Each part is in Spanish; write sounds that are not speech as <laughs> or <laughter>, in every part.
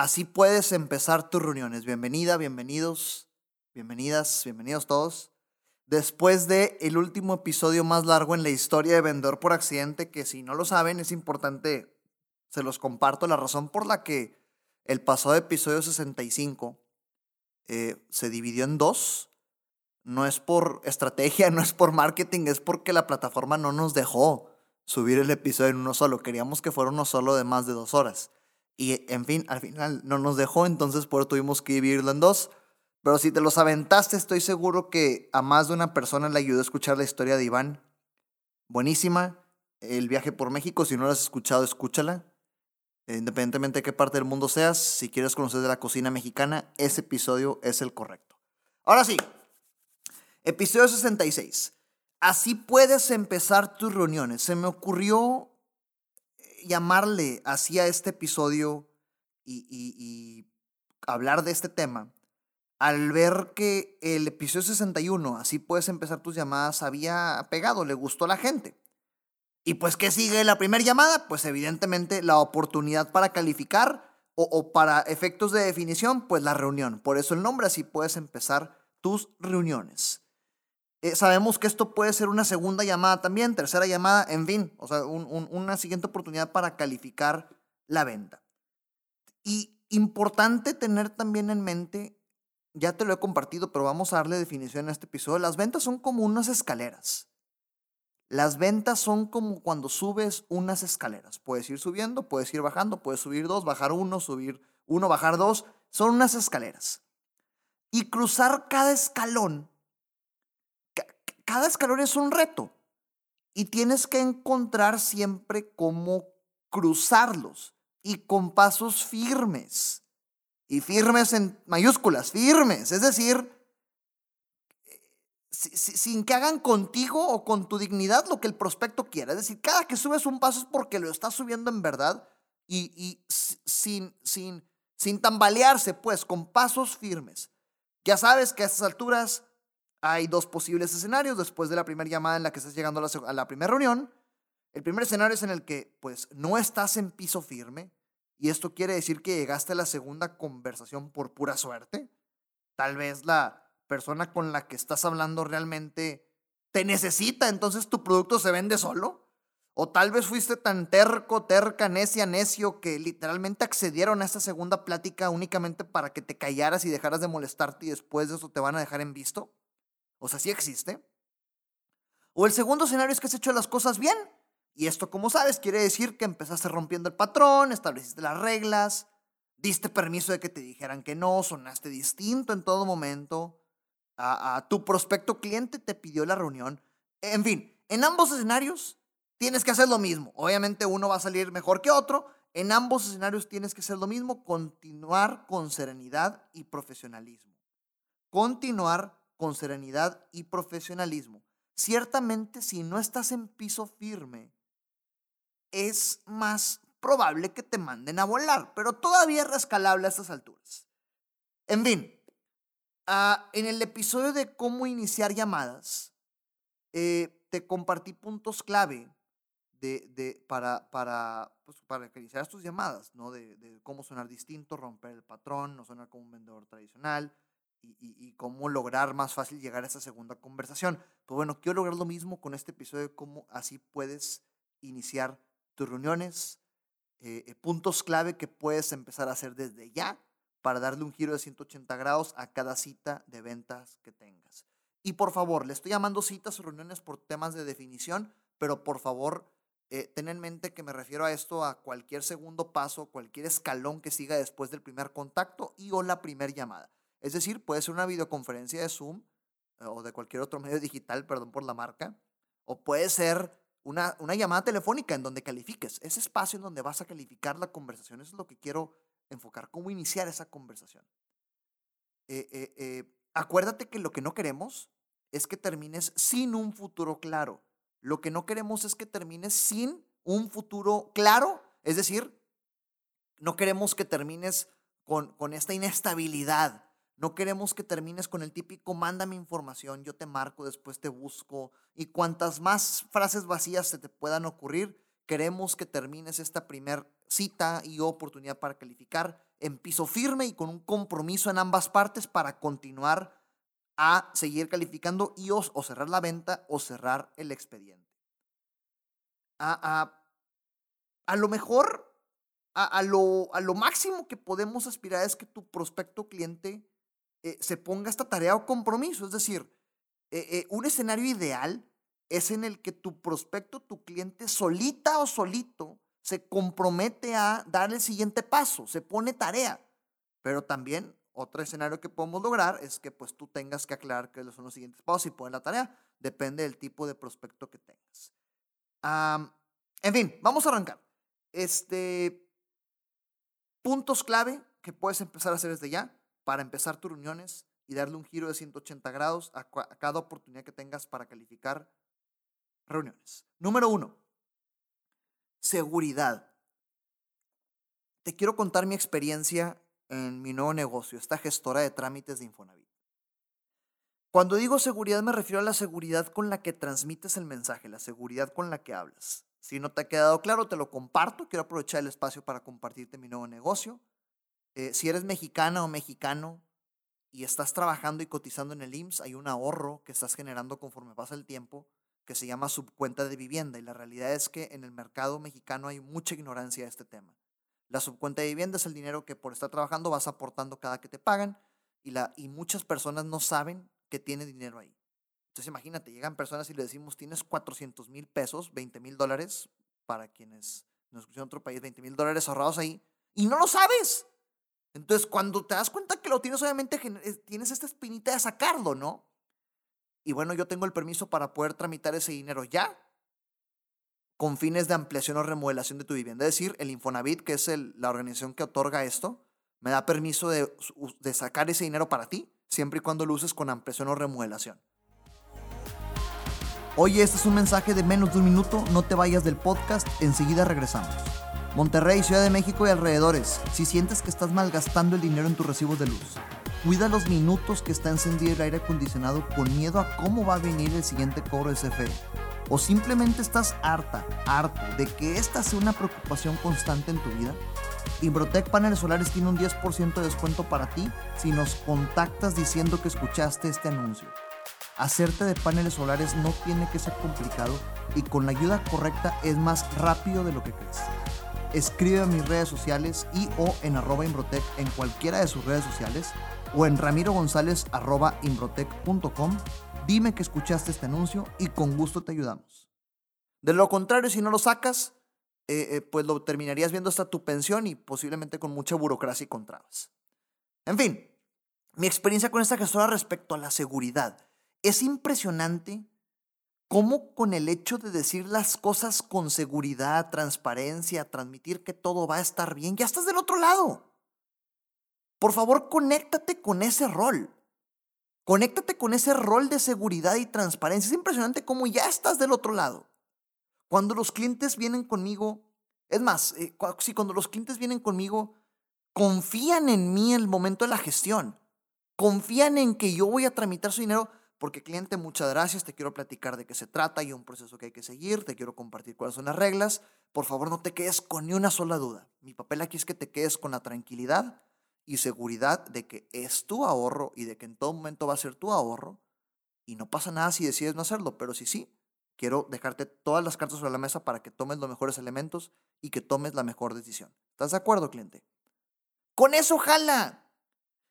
Así puedes empezar tus reuniones. Bienvenida, bienvenidos, bienvenidas, bienvenidos todos. Después de el último episodio más largo en la historia de Vendedor por Accidente, que si no lo saben es importante, se los comparto, la razón por la que el pasado episodio 65 eh, se dividió en dos no es por estrategia, <laughs> no es por marketing, es porque la plataforma no nos dejó subir el episodio en uno solo. Queríamos que fuera uno solo de más de dos horas. Y en fin, al final no nos dejó, entonces por eso tuvimos que dividirlo en dos. Pero si te los aventaste, estoy seguro que a más de una persona le ayudó a escuchar la historia de Iván. Buenísima. El viaje por México, si no lo has escuchado, escúchala. Independientemente de qué parte del mundo seas, si quieres conocer de la cocina mexicana, ese episodio es el correcto. Ahora sí, Episodio 66. Así puedes empezar tus reuniones. Se me ocurrió eh, llamarle así a este episodio y, hablar de este tema al ver que el episodio 61, así puedes empezar tus llamadas, había pegado, le gustó a la gente. Y pues, ¿qué sigue la primera llamada? Pues evidentemente la oportunidad para calificar o, o, para efectos de definición, pues la reunión. Por eso el nombre, así puedes empezar tus reuniones. Eh, sabemos que esto puede ser una segunda llamada también, tercera llamada, en fin, o sea, una siguiente oportunidad para calificar la venta. Y importante tener también en mente, ya te lo he compartido, pero vamos a darle definición en este episodio, las ventas son como unas escaleras. Las ventas son como cuando subes unas escaleras. Puedes ir subiendo, puedes ir bajando, puedes subir dos, bajar uno, subir uno, bajar dos. Son unas escaleras. Y cruzar cada escalón cada escalón es un reto y tienes que encontrar siempre cómo cruzarlos y con pasos firmes. Y firmes en mayúsculas, firmes. Es decir, sin que hagan contigo o con tu dignidad lo que el prospecto quiera. Es decir, cada que subes un paso es porque lo estás subiendo en verdad y, y sin, sin, sin tambalearse, pues, con pasos firmes. Ya sabes que a estas alturas hay dos posibles escenarios después de la primera llamada en la que estás llegando a la, primera reunión. El primer escenario es en el que pues no estás en piso firme y esto quiere decir que llegaste a la segunda conversación por pura suerte. Tal vez la persona con la que estás hablando realmente te necesita, entonces tu producto se vende solo. O tal vez fuiste tan terco, terca, necia, necio que literalmente accedieron a esta segunda plática únicamente para que te callaras y dejaras de molestarte y después de eso te van a dejar en visto. O sea, sí existe. O el segundo escenario es que has hecho las cosas bien. Y esto, como sabes, quiere decir que empezaste rompiendo el patrón, estableciste las reglas, diste permiso de que te dijeran que no, sonaste distinto en todo momento. A, tu prospecto cliente te pidió la reunión. En fin, en ambos escenarios tienes que hacer lo mismo. Obviamente uno va a salir mejor que otro. En ambos escenarios tienes que hacer lo mismo, continuar con serenidad y profesionalismo. Continuar con serenidad y profesionalismo. Ciertamente, si no estás en piso firme, es más probable que te manden a volar, pero todavía es rescalable a estas alturas. En fin, ah, en el episodio de cómo iniciar llamadas, eh, te compartí puntos clave de, de, para, para, pues, para tus llamadas, ¿no? De, cómo sonar distinto, romper el patrón, no sonar como un vendedor tradicional, y, cómo lograr más fácil llegar a esa segunda conversación. Pues bueno, quiero lograr lo mismo con este episodio de cómo así puedes iniciar tus reuniones, eh, eh, puntos clave que puedes empezar a hacer desde ya para darle un giro de 180 grados a cada cita de ventas que tengas. Y por favor, le estoy llamando citas o reuniones por temas de definición, pero por favor, eh, ten en mente que me refiero a esto a cualquier segundo paso, cualquier escalón que siga después del primer contacto y o la primera llamada. Es decir, puede ser una videoconferencia de Zoom eh, o de cualquier otro medio digital, perdón por la marca, o puede ser una, una llamada telefónica en donde califiques. Ese espacio en donde vas a calificar la conversación, eso es lo que quiero enfocar, cómo iniciar esa conversación. Eh, eh, acuérdate que lo que no queremos es que termines sin un futuro claro. Lo que no queremos es que termines sin un futuro claro, es decir, no queremos que termines con, con esta inestabilidad. No queremos que termines con el típico mándame información, yo te marco, después te busco. Y cuantas más frases vacías se te puedan ocurrir, queremos que termines esta primer cita y oportunidad para calificar en piso firme y con un compromiso en ambas partes para continuar a seguir calificando y o, cerrar la venta o cerrar el expediente. A, a lo mejor a, lo, a, lo, máximo que podemos aspirar es que tu prospecto cliente eh, se ponga esta tarea o compromiso. Es decir, eh, eh, un escenario ideal es en el que tu prospecto, tu cliente, solita o solito, se compromete a dar el siguiente paso, se pone tarea. Pero también otro escenario que podemos lograr es que pues tú tengas que aclarar qué son los siguientes pasos y poner la tarea. Depende del tipo de prospecto que tengas. en fin, vamos a arrancar. Este, puntos clave que puedes empezar a hacer desde ya para empezar tus reuniones y darle un giro de 180 grados a, cada oportunidad que tengas para calificar reuniones. Número uno, seguridad. Te quiero contar mi experiencia en mi nuevo negocio, esta gestora de trámites de Infonavit. Cuando digo seguridad me refiero a la seguridad con la que transmites el mensaje, la seguridad con la que hablas. Si no te ha quedado claro, te lo comparto. Quiero aprovechar el espacio para compartirte mi nuevo negocio. Eh, si eres mexicana o mexicano y estás trabajando y cotizando en el IMSS, hay un ahorro que estás generando conforme pasa el tiempo que se llama subcuenta de vivienda. Y la realidad es que en el mercado mexicano hay mucha ignorancia de este tema. La subcuenta de vivienda es el dinero que por estar trabajando vas aportando cada que te pagan y, la, y muchas personas no saben que tiene dinero ahí. Entonces imagínate, llegan personas y le decimos, tienes 400 mil pesos, 20 mil dólares, para quienes nos escuchan en otro país, 20 mil dólares ahorrados ahí, y no lo sabes. Entonces cuando te das cuenta que lo tienes, obviamente eh, tienes esta espinita de sacarlo, ¿no? Y bueno, yo tengo el permiso para poder tramitar ese dinero ya, con fines de ampliación o remodelación de tu vivienda. Es decir, el Infonavit, que es la organización que otorga esto, me da permiso de, de sacar ese dinero para ti, siempre y cuando lo uses con ampliación o remodelación. Oye, este es un mensaje de menos de un minuto, no te vayas del podcast, enseguida regresamos. Monterrey, Ciudad de México y alrededores, si sientes que estás malgastando el dinero en tus recibos de luz, cuida los minutos que está encendido el aire acondicionado con miedo a cómo va a venir el siguiente cobro de CFE. O simplemente estás harta, harto de que esta sea una preocupación constante en tu vida. Imbrotec Paneles Solares tiene un 10% de descuento para ti si nos contactas diciendo que escuchaste este anuncio. Hacerte de paneles solares no tiene que ser complicado y con la ayuda correcta es más rápido de lo que crees. Escribe a mis redes sociales y o en arroba Imbrotec en cualquiera de sus redes sociales o en ramiro gonzález arroba imbrotec.com. Dime que escuchaste este anuncio y con gusto te ayudamos. De lo contrario, si no lo sacas, eh, eh, pues lo terminarías viendo hasta tu pensión y posiblemente con mucha burocracia y contras. En fin, mi experiencia con esta gestora respecto a la seguridad es impresionante cómo con el hecho de decir las cosas con seguridad, transparencia, transmitir que todo va a estar bien, ya estás del otro lado. Por favor, conéctate con ese rol. Conéctate con ese rol de seguridad y transparencia. Es impresionante cómo ya estás del otro lado. Cuando los clientes vienen conmigo, es más, eh, si cuando los clientes vienen conmigo, confían en mí en el momento de la gestión. Confían en que yo voy a tramitar su dinero porque cliente, muchas gracias, te quiero platicar de qué se trata y un proceso que hay que seguir, te quiero compartir cuáles son las reglas. Por favor, no te quedes con ni una sola duda. Mi papel aquí es que te quedes con la tranquilidad y seguridad de que es tu ahorro y de que en todo momento va a ser tu ahorro y no pasa nada si decides no hacerlo, pero si sí, quiero dejarte todas las cartas sobre la mesa para que tomes los mejores elementos y que tomes la mejor decisión. ¿Estás de acuerdo, cliente? Con eso jala.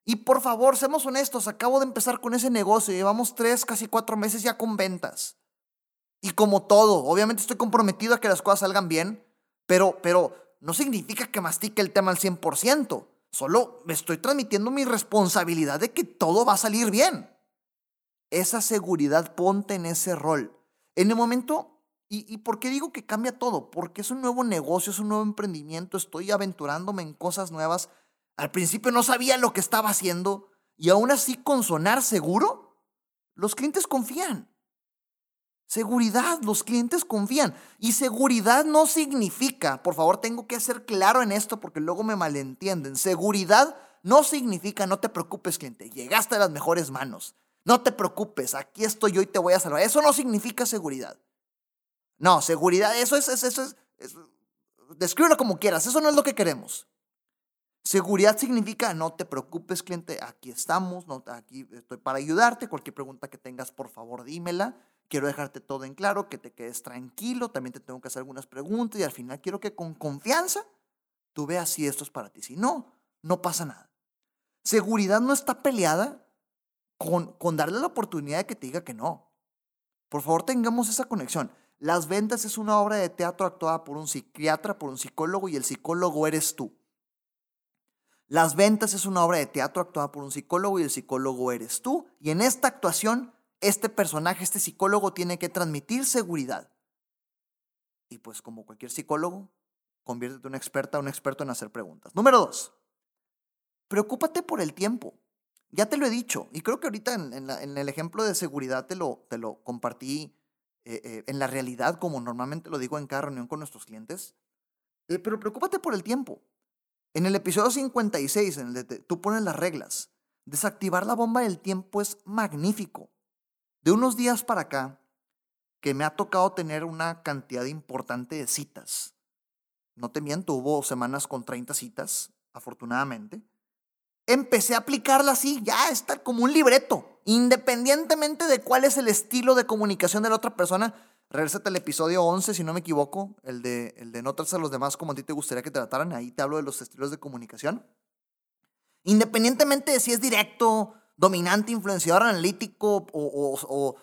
Y por favor, seamos honestos, acabo de empezar con ese negocio, llevamos tres, casi cuatro meses ya con ventas. Y como todo, obviamente estoy comprometido a que las cosas salgan bien, pero, pero no significa que mastique el tema al 100%. Solo me estoy transmitiendo mi responsabilidad de que todo va a salir bien. Esa seguridad ponte en ese rol. En el momento, ¿y, ¿y por qué digo que cambia todo? Porque es un nuevo negocio, es un nuevo emprendimiento, estoy aventurándome en cosas nuevas Al principio no sabía lo que estaba haciendo y aún así con sonar seguro, los clientes confían. Seguridad, los clientes confían. Y seguridad no significa, por favor tengo que ser claro en esto porque luego me malentienden. Seguridad no significa no te preocupes cliente, llegaste a las mejores manos. No te preocupes, aquí estoy yo y te voy a salvar. Eso no significa seguridad. No, seguridad, eso es, eso es, eso descríbelo como quieras, eso no es lo que queremos. Seguridad significa no te preocupes, cliente, aquí estamos, no, aquí estoy para ayudarte. Cualquier pregunta que tengas, por favor, dímela. Quiero dejarte todo en claro, que te quedes tranquilo. También te tengo que hacer algunas preguntas y al final quiero que con confianza tú veas si esto es para ti. Si no, no pasa nada. Seguridad no está peleada con, con darle la oportunidad de que te diga que no. Por favor, tengamos esa conexión. Las ventas es una obra de teatro actuada por un psiquiatra, por un psicólogo y el psicólogo eres tú. Las ventas es una obra de teatro actuada por un psicólogo y el psicólogo eres tú. Y en esta actuación, este personaje, este psicólogo tiene que transmitir seguridad. Y pues como cualquier psicólogo, conviértete en una experta, un experto en hacer preguntas. Número dos, preocúpate por el tiempo. Ya te lo he dicho y creo que ahorita en, el ejemplo de seguridad te lo, te lo compartí eh, eh, en la realidad, como normalmente lo digo en cada reunión con nuestros clientes. Eh, pero preocúpate por el tiempo. En el episodio 56, en el de tú pones las reglas, desactivar la bomba del tiempo es magnífico. De unos días para acá, que me ha tocado tener una cantidad importante de citas. No te miento, hubo semanas con 30 citas, afortunadamente. Empecé a aplicarla así, ya está como un libreto. Independientemente de cuál es el estilo de comunicación de la otra persona, regresate al episodio 11, si no me equivoco, el de, el de no tratar a los demás como a ti te gustaría que trataran. Ahí te hablo de los estilos de comunicación. Independientemente de si es directo, dominante, influenciador analítico o,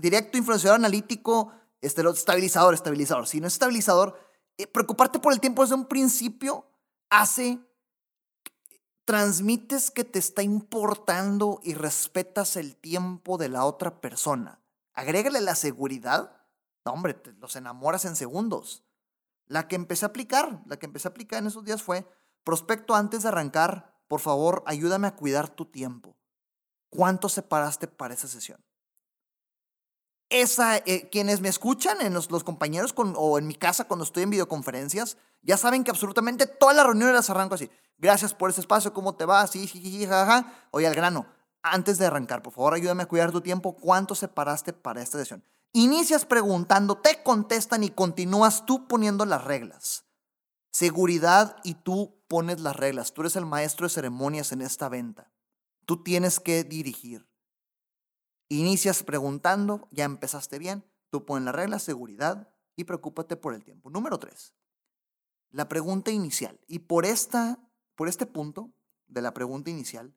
directo, influenciador analítico, este, estabilizador, estabilizador. Si no es estabilizador, eh, preocuparte por el tiempo desde un principio hace transmites que te está importando y respetas el tiempo de la otra persona. Agrégale la seguridad. No, hombre, te los enamoras en segundos. La que empecé a aplicar, la que empecé a aplicar en esos días fue, prospecto antes de arrancar, por favor, ayúdame a cuidar tu tiempo. ¿Cuánto separaste para esa sesión? Esa, eh, quienes me escuchan, en los, compañeros o en mi casa cuando estoy en videoconferencias, ya saben que absolutamente todas las reuniones las arranco así. Gracias por ese espacio, ¿cómo te va? Sí, sí, sí, jaja. Oye, al grano, antes de arrancar, por favor, ayúdame a cuidar tu tiempo. ¿Cuánto separaste para esta sesión? Inicias preguntando, te contestan y continúas tú poniendo las reglas. Seguridad y tú pones las reglas. Tú eres el maestro de ceremonias en esta venta. Tú tienes que dirigir. Inicias preguntando, ya empezaste bien, tú pones la regla, seguridad y preocúpate por el tiempo. Número tres, la pregunta inicial. Y por, esta, por este punto de la pregunta inicial,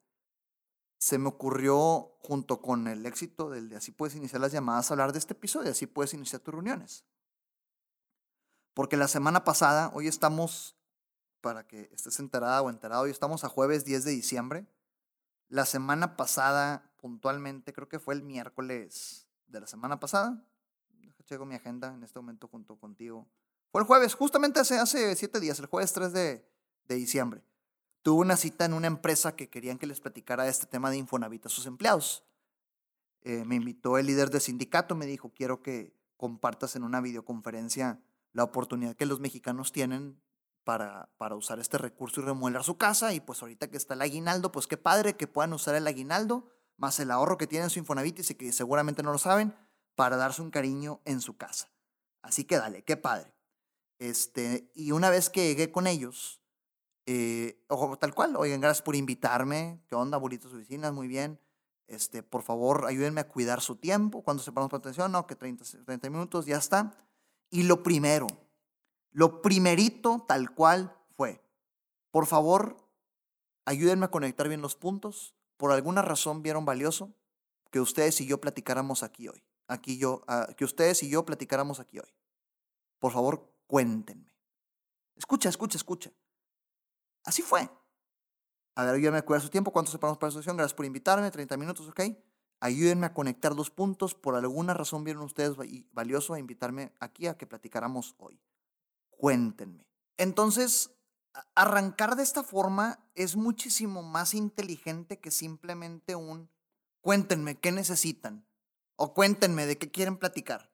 se me ocurrió, junto con el éxito del de así puedes iniciar las llamadas, hablar de este episodio, así puedes iniciar tus reuniones. Porque la semana pasada, hoy estamos, para que estés enterada o enterado, hoy estamos a jueves 10 de diciembre. La semana pasada puntualmente, creo que fue el miércoles de la semana pasada. Checo mi agenda en este momento junto contigo. Fue el jueves, justamente hace, hace siete días, el jueves 3 de, de diciembre. Tuve una cita en una empresa que querían que les platicara este tema de Infonavit a sus empleados. Eh, me invitó el líder del sindicato, me dijo, quiero que compartas en una videoconferencia la oportunidad que los mexicanos tienen para, para usar este recurso y remodelar su casa. Y pues ahorita que está el aguinaldo, pues qué padre que puedan usar el aguinaldo más el ahorro que tienen su Infonavit y que seguramente no lo saben, para darse un cariño en su casa. Así que dale, qué padre. Este, y una vez que llegué con ellos, eh, ojo, tal cual, oigan, gracias por invitarme, qué onda, bonitas oficinas, muy bien. Este, por favor, ayúdenme a cuidar su tiempo. Cuando separamos por atención, no, que 30, 30 minutos, ya está. Y lo primero, lo primerito tal cual fue, por favor, ayúdenme a conectar bien los puntos por alguna razón vieron valioso que ustedes y yo platicáramos aquí hoy. Aquí yo, ah, que ustedes y yo platicáramos aquí hoy. Por favor, cuéntenme. Escucha, escucha, escucha. Así fue. A ver, ayúdenme a cuidar su tiempo. ¿Cuánto separamos para la sesión? Gracias por invitarme. 30 minutos, ¿ok? Ayúdenme a conectar dos puntos. Por alguna razón vieron ustedes valioso a invitarme aquí a que platicáramos hoy. Cuéntenme. Entonces, arrancar de esta forma es muchísimo más inteligente que simplemente un cuéntenme qué necesitan o cuéntenme de qué quieren platicar.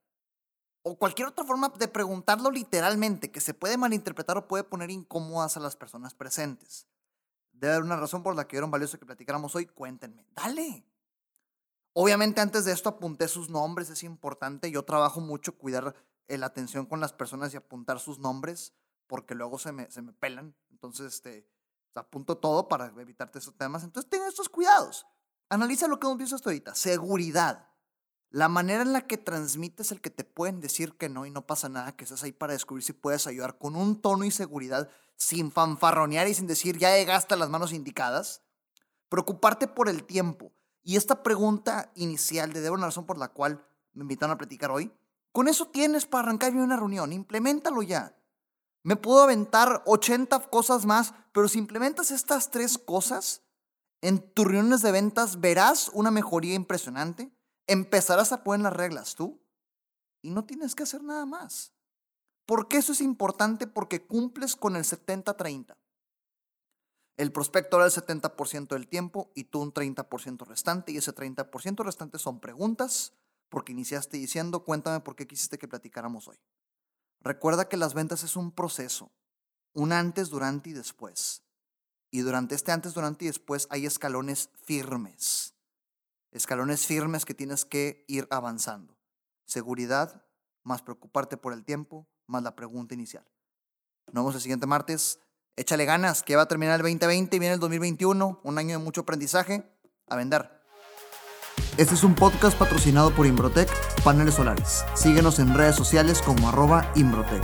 O cualquier otra forma de preguntarlo literalmente que se puede malinterpretar o puede poner incómodas a las personas presentes. Debe haber una razón por la que vieron valioso que platicáramos hoy. Cuéntenme. Dale. Obviamente antes de esto apunté sus nombres, es importante. Yo trabajo mucho cuidar eh, la atención con las personas y apuntar sus nombres porque luego se me, se me pelan. Entonces, este, apunto todo para evitarte esos temas. Entonces, ten estos cuidados. Analiza lo que hemos visto hasta ahorita. Seguridad. La manera en la que transmites el que te pueden decir que no y no pasa nada, que estás ahí para descubrir si puedes ayudar con un tono y seguridad, sin fanfarronear y sin decir ya llegaste a las manos indicadas. Preocuparte por el tiempo. Y esta pregunta inicial de debo una razón por la cual me invitaron a platicar hoy, con eso tienes para arrancar bien una reunión. Implementalo ya. Me puedo aventar 80 cosas más, pero si implementas estas tres cosas, en tus reuniones de ventas verás una mejoría impresionante empezarás a poner las reglas tú y no tienes que hacer nada más. ¿Por qué eso es importante? Porque cumples con el 70-30. El prospecto era el 70% del tiempo y tú un 30% restante y ese 30% restante son preguntas porque iniciaste diciendo, cuéntame por qué quisiste que platicáramos hoy. Recuerda que las ventas es un proceso, un antes, durante y después. Y durante este antes, durante y después hay escalones firmes escalones firmes que tienes que ir avanzando. Seguridad, más preocuparte por el tiempo, más la pregunta inicial. Nos vemos el siguiente martes. Échale ganas, que va a terminar el 2020 y viene el 2021, un año de mucho aprendizaje. A vender. Este es un podcast patrocinado por Imbrotec Paneles Solares. Síguenos en redes sociales como arroba Imbrotec.